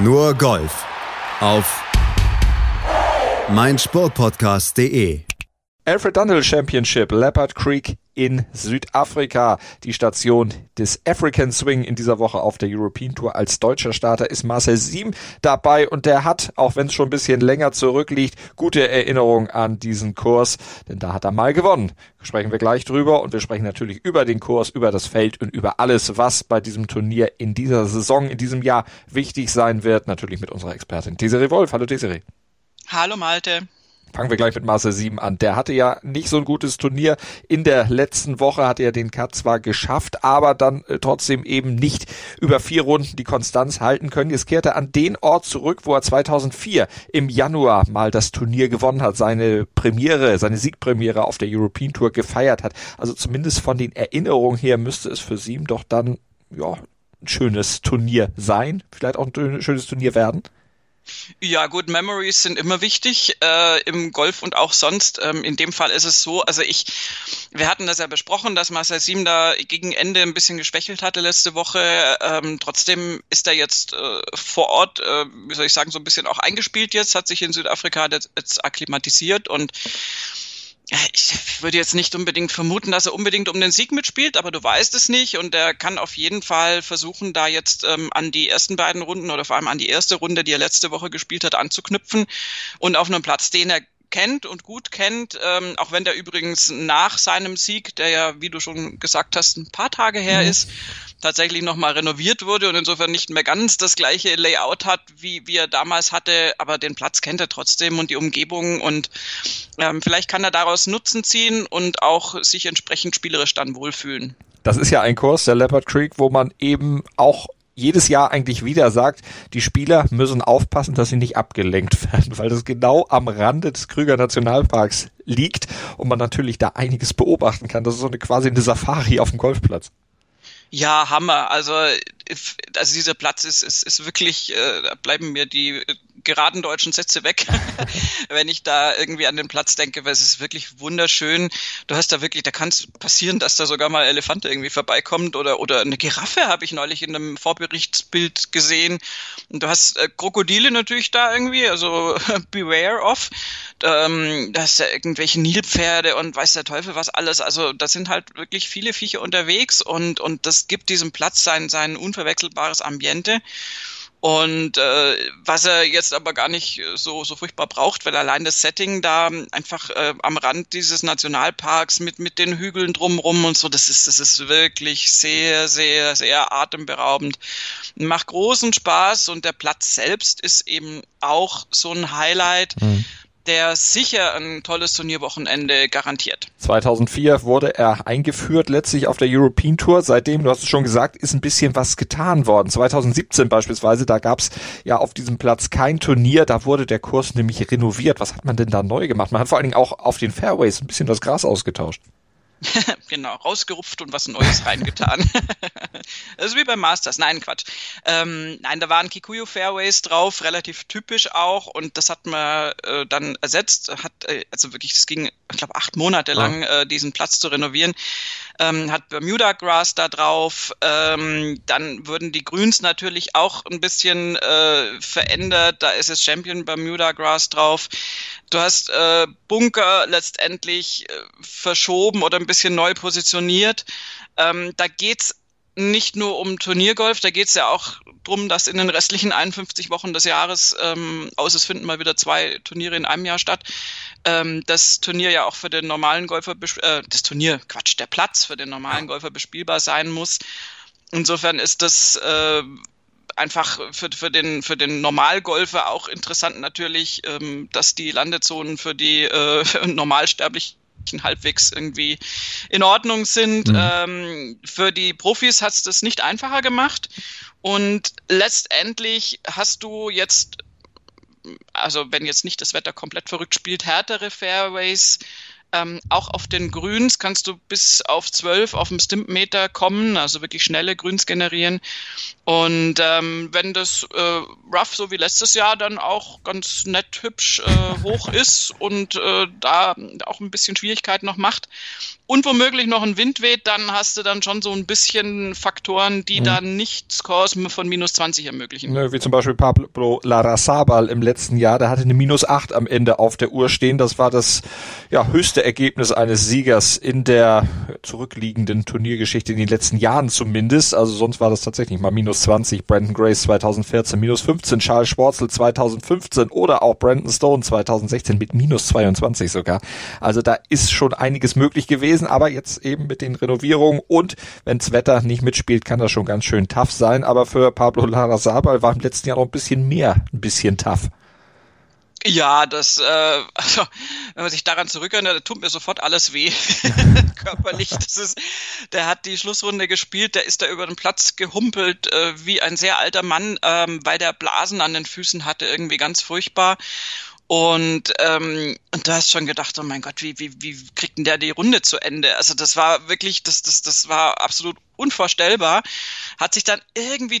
Nur Golf auf meinsportpodcast.de. Alfred Dunhill Championship, Leopard Creek in Südafrika. Die Station des African Swing in dieser Woche auf der European Tour. Als deutscher Starter ist Marcel Siem dabei und der hat, auch wenn es schon ein bisschen länger zurückliegt, gute Erinnerung an diesen Kurs, denn da hat er mal gewonnen. Sprechen wir gleich drüber und wir sprechen natürlich über den Kurs, über das Feld und über alles, was bei diesem Turnier in dieser Saison, in diesem Jahr wichtig sein wird. Natürlich mit unserer Expertin Desiree Wolf. Hallo Desiree. Hallo Malte. Fangen wir gleich mit Marcel 7 an. Der hatte ja nicht so ein gutes Turnier. In der letzten Woche hat er den Cut zwar geschafft, aber dann äh, trotzdem eben nicht über vier Runden die Konstanz halten können. Jetzt kehrt er an den Ort zurück, wo er 2004 im Januar mal das Turnier gewonnen hat, seine Premiere, seine Siegpremiere auf der European Tour gefeiert hat. Also zumindest von den Erinnerungen her müsste es für Sieben doch dann, ja, ein schönes Turnier sein. Vielleicht auch ein schönes Turnier werden. Ja, gut, Memories sind immer wichtig äh, im Golf und auch sonst. Ähm, in dem Fall ist es so, also ich, wir hatten das ja besprochen, dass Marcel Sim da gegen Ende ein bisschen geschwächelt hatte letzte Woche. Ähm, trotzdem ist er jetzt äh, vor Ort, äh, wie soll ich sagen, so ein bisschen auch eingespielt jetzt, hat sich in Südafrika jetzt, jetzt akklimatisiert und ich würde jetzt nicht unbedingt vermuten, dass er unbedingt um den Sieg mitspielt, aber du weißt es nicht und er kann auf jeden Fall versuchen, da jetzt ähm, an die ersten beiden Runden oder vor allem an die erste Runde, die er letzte Woche gespielt hat, anzuknüpfen und auf einem Platz, den er kennt und gut kennt, ähm, auch wenn der übrigens nach seinem Sieg, der ja, wie du schon gesagt hast, ein paar Tage her mhm. ist, tatsächlich nochmal renoviert wurde und insofern nicht mehr ganz das gleiche Layout hat, wie, wie er damals hatte, aber den Platz kennt er trotzdem und die Umgebung und ähm, vielleicht kann er daraus Nutzen ziehen und auch sich entsprechend spielerisch dann wohlfühlen. Das ist ja ein Kurs, der Leopard Creek, wo man eben auch jedes Jahr eigentlich wieder sagt, die Spieler müssen aufpassen, dass sie nicht abgelenkt werden, weil das genau am Rande des Krüger Nationalparks liegt und man natürlich da einiges beobachten kann. Das ist so eine quasi eine Safari auf dem Golfplatz. Ja, Hammer. Also, also dieser Platz ist, ist, ist wirklich, äh, da bleiben mir die geraden deutschen Sätze weg, wenn ich da irgendwie an den Platz denke, weil es ist wirklich wunderschön. Du hast da wirklich, da kann es passieren, dass da sogar mal Elefant irgendwie vorbeikommt oder, oder eine Giraffe habe ich neulich in einem Vorberichtsbild gesehen. Und du hast äh, Krokodile natürlich da irgendwie, also beware of. Ähm, da hast ja irgendwelche Nilpferde und weiß der Teufel was alles. Also da sind halt wirklich viele Viecher unterwegs und, und das gibt diesem Platz sein, sein unverwechselbares Ambiente. Und äh, was er jetzt aber gar nicht so, so furchtbar braucht, weil allein das Setting da einfach äh, am Rand dieses Nationalparks mit, mit den Hügeln drumrum und so, das ist, das ist wirklich sehr, sehr, sehr atemberaubend. Macht großen Spaß und der Platz selbst ist eben auch so ein Highlight. Mhm der sicher ein tolles Turnierwochenende garantiert. 2004 wurde er eingeführt, letztlich auf der European Tour. Seitdem, du hast es schon gesagt, ist ein bisschen was getan worden. 2017 beispielsweise, da gab es ja auf diesem Platz kein Turnier, da wurde der Kurs nämlich renoviert. Was hat man denn da neu gemacht? Man hat vor allen Dingen auch auf den Fairways ein bisschen das Gras ausgetauscht. genau, rausgerupft und was Neues reingetan. das ist wie beim Masters. Nein, Quatsch. Ähm, nein, da waren Kikuyu Fairways drauf, relativ typisch auch. Und das hat man äh, dann ersetzt. Hat, äh, also wirklich, das ging, ich glaube, acht Monate lang, äh, diesen Platz zu renovieren. Ähm, hat Bermuda Grass da drauf. Ähm, dann wurden die Grüns natürlich auch ein bisschen äh, verändert. Da ist es Champion Bermuda Grass drauf. Du hast äh, Bunker letztendlich äh, verschoben oder ein bisschen neu positioniert. Ähm, da geht's nicht nur um Turniergolf, da geht's ja auch drum, dass in den restlichen 51 Wochen des Jahres, ähm, aus es finden mal wieder zwei Turniere in einem Jahr statt, ähm, das Turnier ja auch für den normalen Golfer, äh, das Turnier, Quatsch, der Platz für den normalen Golfer bespielbar sein muss. Insofern ist das äh, einfach für, für, den, für den Normalgolfer auch interessant natürlich, ähm, dass die Landezonen für die äh, Normalsterblichen halbwegs irgendwie in Ordnung sind. Mhm. Ähm, für die Profis hat es das nicht einfacher gemacht. Und letztendlich hast du jetzt, also wenn jetzt nicht das Wetter komplett verrückt spielt, härtere Fairways, Ähm, auch auf den Grüns kannst du bis auf 12 auf dem Stimpmeter kommen, also wirklich schnelle Grüns generieren. Und ähm, wenn das äh, Rough so wie letztes Jahr dann auch ganz nett hübsch äh, hoch ist und äh, da auch ein bisschen Schwierigkeit noch macht und womöglich noch ein Wind weht, dann hast du dann schon so ein bisschen Faktoren, die mhm. dann nicht Scores von minus 20 ermöglichen. Ne, wie zum Beispiel Pablo Larrazabal im letzten Jahr, der hatte eine minus 8 am Ende auf der Uhr stehen. Das war das ja, höchste Ergebnis eines Siegers in der zurückliegenden Turniergeschichte in den letzten Jahren zumindest. Also sonst war das tatsächlich mal minus minus 20, Brandon Grace 2014, minus 15, Charles Schwarzel 2015 oder auch Brandon Stone 2016 mit minus 22 sogar. Also da ist schon einiges möglich gewesen, aber jetzt eben mit den Renovierungen und wenns Wetter nicht mitspielt, kann das schon ganz schön tough sein. Aber für Pablo Larrazabal war im letzten Jahr noch ein bisschen mehr, ein bisschen tough. Ja, das, äh, also, wenn man sich daran zurückerinnert, da tut mir sofort alles weh, körperlich. Das ist, der hat die Schlussrunde gespielt, der ist da über den Platz gehumpelt, äh, wie ein sehr alter Mann, ähm, weil der Blasen an den Füßen hatte, irgendwie ganz furchtbar. Und, ähm, und da hast schon gedacht, oh mein Gott, wie, wie, wie kriegt denn der die Runde zu Ende? Also das war wirklich, das, das, das war absolut unvorstellbar, hat sich dann irgendwie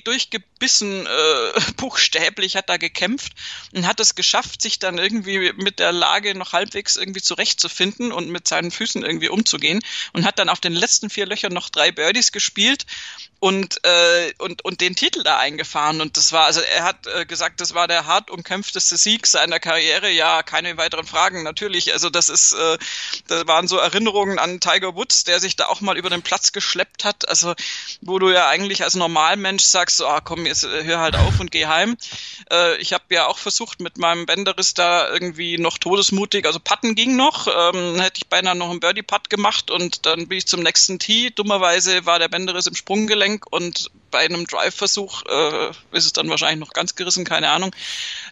durchgebissen, äh, buchstäblich hat da gekämpft und hat es geschafft, sich dann irgendwie mit der Lage noch halbwegs irgendwie zurechtzufinden und mit seinen Füßen irgendwie umzugehen und hat dann auf den letzten vier Löchern noch drei Birdies gespielt und, äh, und, und den Titel da eingefahren. Und das war, also er hat äh, gesagt, das war der hart umkämpfteste Sieg seiner Karriere. Ja, keine weiteren Fragen, natürlich. Also das ist, äh, da waren so Erinnerungen an Tiger Woods, der sich da auch mal über den Platz geschleppt hat. Also wo du ja eigentlich als Normalmensch sagst, so, ah, komm, jetzt äh, hör halt auf und geh heim. Äh, ich habe ja auch versucht, mit meinem Bänderriss da irgendwie noch todesmutig, also Patten ging noch, ähm, hätte ich beinahe noch einen Birdie-Putt gemacht und dann bin ich zum nächsten Tee. Dummerweise war der Bänderriss im Sprunggelenk Gelenk und bei einem Drive-Versuch äh, ist es dann wahrscheinlich noch ganz gerissen, keine Ahnung.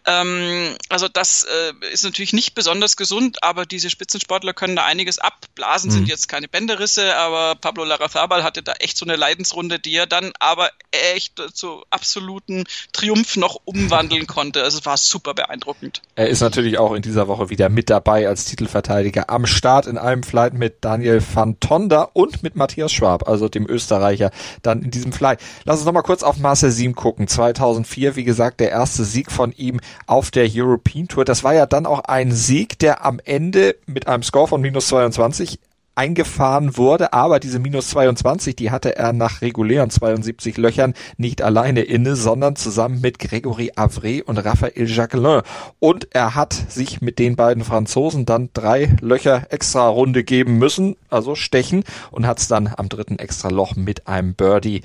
Ähm, also das äh, ist natürlich nicht besonders gesund, aber diese Spitzensportler können da einiges ab. Blasen mhm. sind jetzt keine Bänderrisse, aber Pablo Larrazabal hatte da echt so eine Leidensrunde, die er dann aber echt zu absoluten Triumph noch umwandeln konnte. Also es war super beeindruckend. Er ist natürlich auch in dieser Woche wieder mit dabei als Titelverteidiger am Start in einem Flight mit Daniel van Tonda und mit Matthias Schwab, also dem Österreicher, dann in diesem Fly. Lass uns nochmal kurz auf Marcel Siem gucken. 2004, wie gesagt, der erste Sieg von ihm auf der European Tour. Das war ja dann auch ein Sieg, der am Ende mit einem Score von minus 22 eingefahren wurde, aber diese minus 22, die hatte er nach regulären 72 Löchern nicht alleine inne, sondern zusammen mit Gregory Avray und Raphael Jacquelin. Und er hat sich mit den beiden Franzosen dann drei Löcher extra Runde geben müssen, also stechen, und hat es dann am dritten extra Loch mit einem Birdie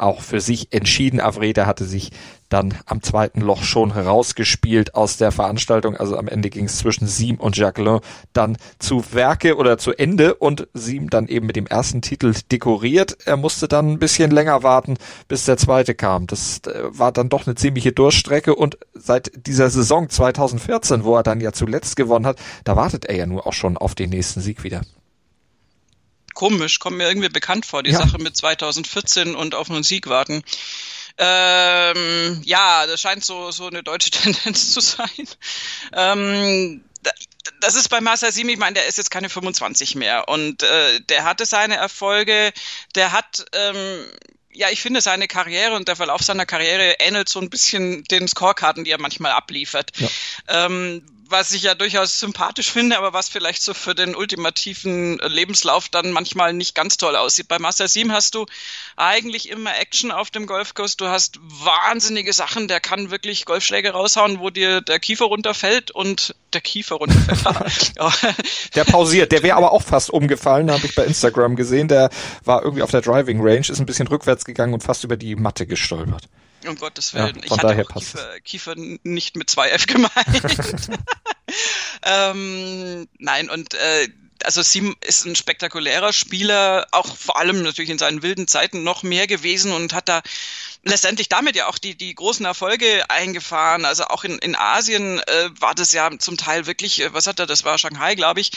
auch für sich entschieden. Avrede hatte sich dann am zweiten Loch schon herausgespielt aus der Veranstaltung. Also am Ende ging es zwischen Siem und Jacqueline dann zu Werke oder zu Ende und Siem dann eben mit dem ersten Titel dekoriert. Er musste dann ein bisschen länger warten, bis der zweite kam. Das äh, war dann doch eine ziemliche Durchstrecke und seit dieser Saison 2014, wo er dann ja zuletzt gewonnen hat, da wartet er ja nur auch schon auf den nächsten Sieg wieder komisch, kommt mir irgendwie bekannt vor, die ja. Sache mit 2014 und auf einen Sieg warten. Ähm, ja, das scheint so, so eine deutsche Tendenz zu sein. Ähm, das ist bei Marcel Siem, ich meine, der ist jetzt keine 25 mehr und äh, der hatte seine Erfolge, der hat ähm, ja, ich finde seine Karriere und der Verlauf seiner Karriere ähnelt so ein bisschen den Scorekarten, die er manchmal abliefert. Ja. Ähm, was ich ja durchaus sympathisch finde, aber was vielleicht so für den ultimativen Lebenslauf dann manchmal nicht ganz toll aussieht. Bei Master 7 hast du eigentlich immer Action auf dem Golfkurs. Du hast wahnsinnige Sachen. Der kann wirklich Golfschläge raushauen, wo dir der Kiefer runterfällt und der Kiefer runterfällt. der pausiert. Der wäre aber auch fast umgefallen, habe ich bei Instagram gesehen. Der war irgendwie auf der Driving Range, ist ein bisschen rückwärts gegangen und fast über die Matte gestolpert. Um Gottes Willen. Ja, ich hatte Kiefer, Kiefer, nicht mit zwei F gemeint. ähm, nein, und äh, also Sim ist ein spektakulärer Spieler, auch vor allem natürlich in seinen wilden Zeiten noch mehr gewesen und hat da letztendlich damit ja auch die, die großen Erfolge eingefahren. Also auch in, in Asien äh, war das ja zum Teil wirklich, äh, was hat er, das war Shanghai, glaube ich,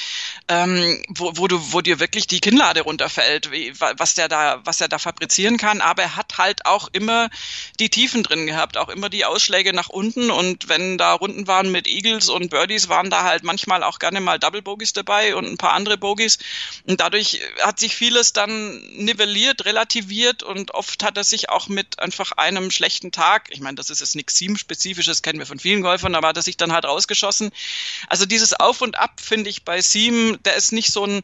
ähm, wo, wo du, wo dir wirklich die Kinnlade runterfällt, wie, was der da, was er da fabrizieren kann. Aber er hat halt auch immer die Tiefen drin gehabt, auch immer die Ausschläge nach unten. Und wenn da Runden waren mit Eagles und Birdies, waren da halt manchmal auch gerne mal Double Bogies dabei und ein paar andere Bogies. Und dadurch hat sich vieles dann nivelliert, relativiert und oft hat er sich auch mit einfach einem schlechten Tag, ich meine, das ist jetzt nichts Seam-spezifisches, kennen wir von vielen Golfern, aber hat er sich dann halt rausgeschossen. Also dieses Auf und Ab finde ich bei Seam, der ist nicht so ein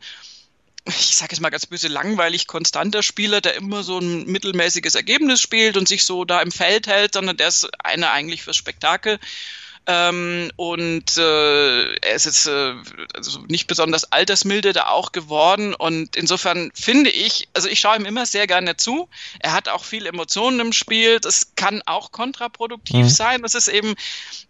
ich sage jetzt mal ganz böse, langweilig konstanter Spieler, der immer so ein mittelmäßiges Ergebnis spielt und sich so da im Feld hält, sondern der ist einer eigentlich fürs Spektakel. Ähm, und äh, er ist jetzt äh, also nicht besonders altersmilde da auch geworden. Und insofern finde ich, also ich schaue ihm immer sehr gerne zu. Er hat auch viel Emotionen im Spiel. Das kann auch kontraproduktiv mhm. sein. Das ist eben,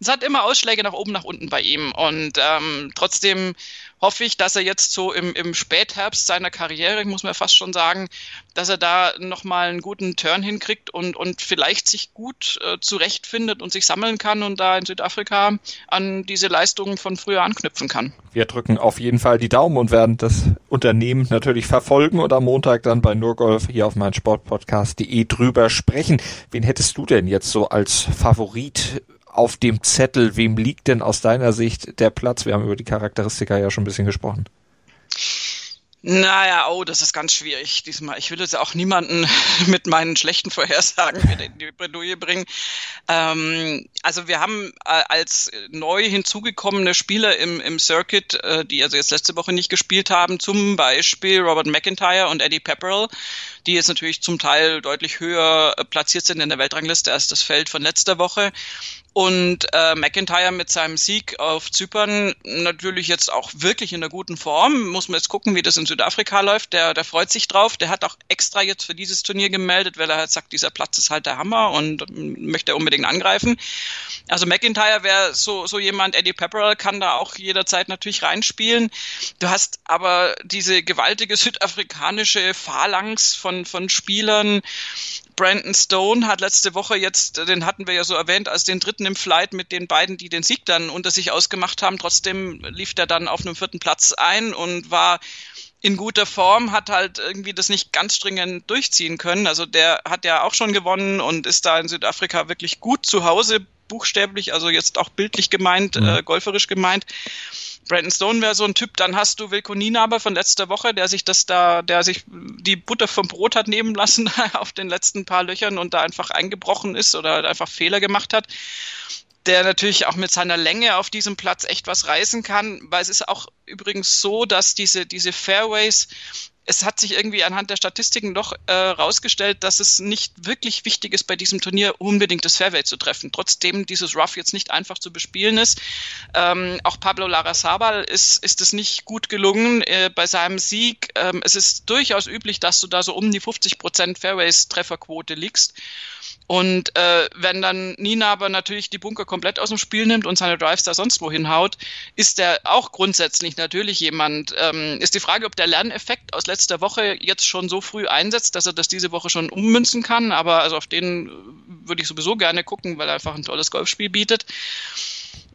es hat immer Ausschläge nach oben, nach unten bei ihm. Und ähm, trotzdem hoffe ich, dass er jetzt so im, im Spätherbst seiner Karriere, muss man fast schon sagen, dass er da nochmal einen guten Turn hinkriegt und, und vielleicht sich gut äh, zurechtfindet und sich sammeln kann und da in Südafrika an diese Leistungen von früher anknüpfen kann. Wir drücken auf jeden Fall die Daumen und werden das Unternehmen natürlich verfolgen und am Montag dann bei Nurgolf hier auf meinsportpodcast.de drüber sprechen. Wen hättest du denn jetzt so als Favorit auf dem Zettel? Wem liegt denn aus deiner Sicht der Platz? Wir haben über die Charakteristika ja schon ein bisschen gesprochen. Naja, oh, das ist ganz schwierig diesmal. Ich will jetzt auch niemanden mit meinen schlechten Vorhersagen in die Bredouille bringen. Ähm, also wir haben äh, als neu hinzugekommene Spieler im, im Circuit, äh, die also jetzt letzte Woche nicht gespielt haben, zum Beispiel Robert McIntyre und Eddie Pepperell, die jetzt natürlich zum Teil deutlich höher äh, platziert sind in der Weltrangliste als das Feld von letzter Woche. Und äh, McIntyre mit seinem Sieg auf Zypern natürlich jetzt auch wirklich in einer guten Form. Muss man jetzt gucken, wie das in Südafrika läuft. Der, der freut sich drauf. Der hat auch extra jetzt für dieses Turnier gemeldet, weil er halt sagt, dieser Platz ist halt der Hammer und möchte unbedingt angreifen. Also McIntyre wäre so, so jemand, Eddie Pepperell kann da auch jederzeit natürlich reinspielen. Du hast aber diese gewaltige südafrikanische Phalanx von, von Spielern, Brandon Stone hat letzte Woche jetzt, den hatten wir ja so erwähnt, als den dritten im Flight mit den beiden, die den Sieg dann unter sich ausgemacht haben. Trotzdem lief der dann auf einem vierten Platz ein und war in guter Form, hat halt irgendwie das nicht ganz stringent durchziehen können. Also der hat ja auch schon gewonnen und ist da in Südafrika wirklich gut zu Hause, buchstäblich, also jetzt auch bildlich gemeint, mhm. äh, golferisch gemeint. Brandon Stone wäre so ein Typ, dann hast du Wilko Nienaber von letzter Woche, der sich das da, der sich die Butter vom Brot hat nehmen lassen auf den letzten paar Löchern und da einfach eingebrochen ist oder einfach Fehler gemacht hat der natürlich auch mit seiner Länge auf diesem Platz echt was reißen kann, weil es ist auch übrigens so, dass diese, diese Fairways es hat sich irgendwie anhand der Statistiken doch äh, rausgestellt, dass es nicht wirklich wichtig ist, bei diesem Turnier unbedingt das Fairway zu treffen. Trotzdem dieses Rough jetzt nicht einfach zu bespielen ist. Ähm, auch Pablo Larrazabal ist, ist es nicht gut gelungen äh, bei seinem Sieg. Ähm, es ist durchaus üblich, dass du da so um die 50 Prozent Fairways-Trefferquote liegst. Und äh, wenn dann Nina aber natürlich die Bunker komplett aus dem Spiel nimmt und seine Drives da sonst wohin haut, ist der auch grundsätzlich natürlich jemand. Ähm, ist die Frage, ob der Lerneffekt aus letzter Woche jetzt schon so früh einsetzt, dass er das diese Woche schon ummünzen kann. Aber also auf den äh, würde ich sowieso gerne gucken, weil er einfach ein tolles Golfspiel bietet.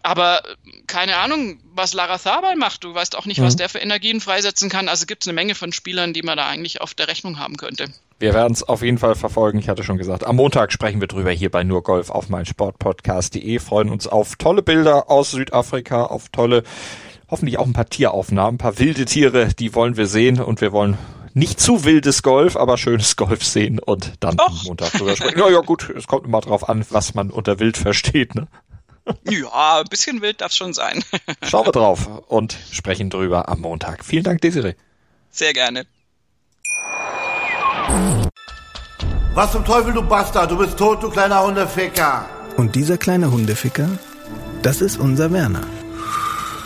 Aber äh, keine Ahnung, was Lara Thabal macht. Du weißt auch nicht, mhm. was der für Energien freisetzen kann. Also gibt es eine Menge von Spielern, die man da eigentlich auf der Rechnung haben könnte. Wir werden es auf jeden Fall verfolgen. Ich hatte schon gesagt, am Montag sprechen wir drüber hier bei nur Golf auf mein Sportpodcast.de. Freuen uns auf tolle Bilder aus Südafrika, auf tolle, hoffentlich auch ein paar Tieraufnahmen, ein paar wilde Tiere, die wollen wir sehen und wir wollen nicht zu wildes Golf, aber schönes Golf sehen und dann Och. am Montag drüber sprechen. Ja, ja, gut, es kommt immer drauf an, was man unter wild versteht, ne? Ja, ein bisschen wild darf schon sein. Schauen wir drauf und sprechen drüber am Montag. Vielen Dank, Desiree. Sehr gerne. Was zum Teufel, du Bastard? Du bist tot, du kleiner Hundeficker. Und dieser kleine Hundeficker, das ist unser Werner.